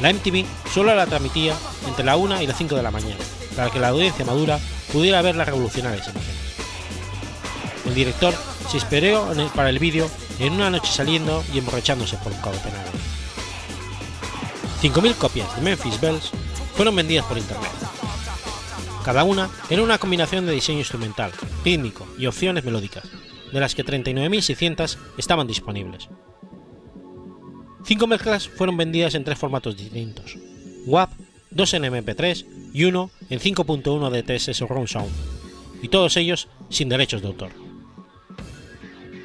La MTV solo la transmitía entre la 1 y las 5 de la mañana, para que la audiencia madura pudiera ver las revolucionarias imágenes. El director se esperó para el vídeo en una noche saliendo y emborrachándose por un Copenhague. 5.000 copias de Memphis Bells fueron vendidas por internet. Cada una era una combinación de diseño instrumental, rítmico y opciones melódicas, de las que 39.600 estaban disponibles. Cinco mezclas fueron vendidas en tres formatos distintos: WAP, dos en MP3 y uno en 5.1 DTS Surround Sound, y todos ellos sin derechos de autor.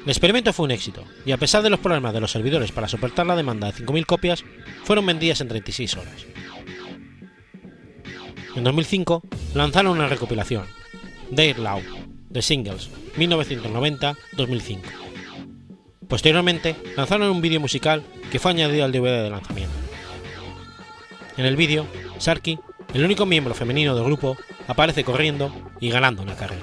El experimento fue un éxito, y a pesar de los problemas de los servidores para soportar la demanda de 5.000 copias, fueron vendidas en 36 horas. En 2005 lanzaron una recopilación, Dare Loud, de Singles, 1990-2005. Posteriormente lanzaron un vídeo musical que fue añadido al DVD de lanzamiento. En el vídeo, Sharky, el único miembro femenino del grupo, aparece corriendo y ganando una carrera.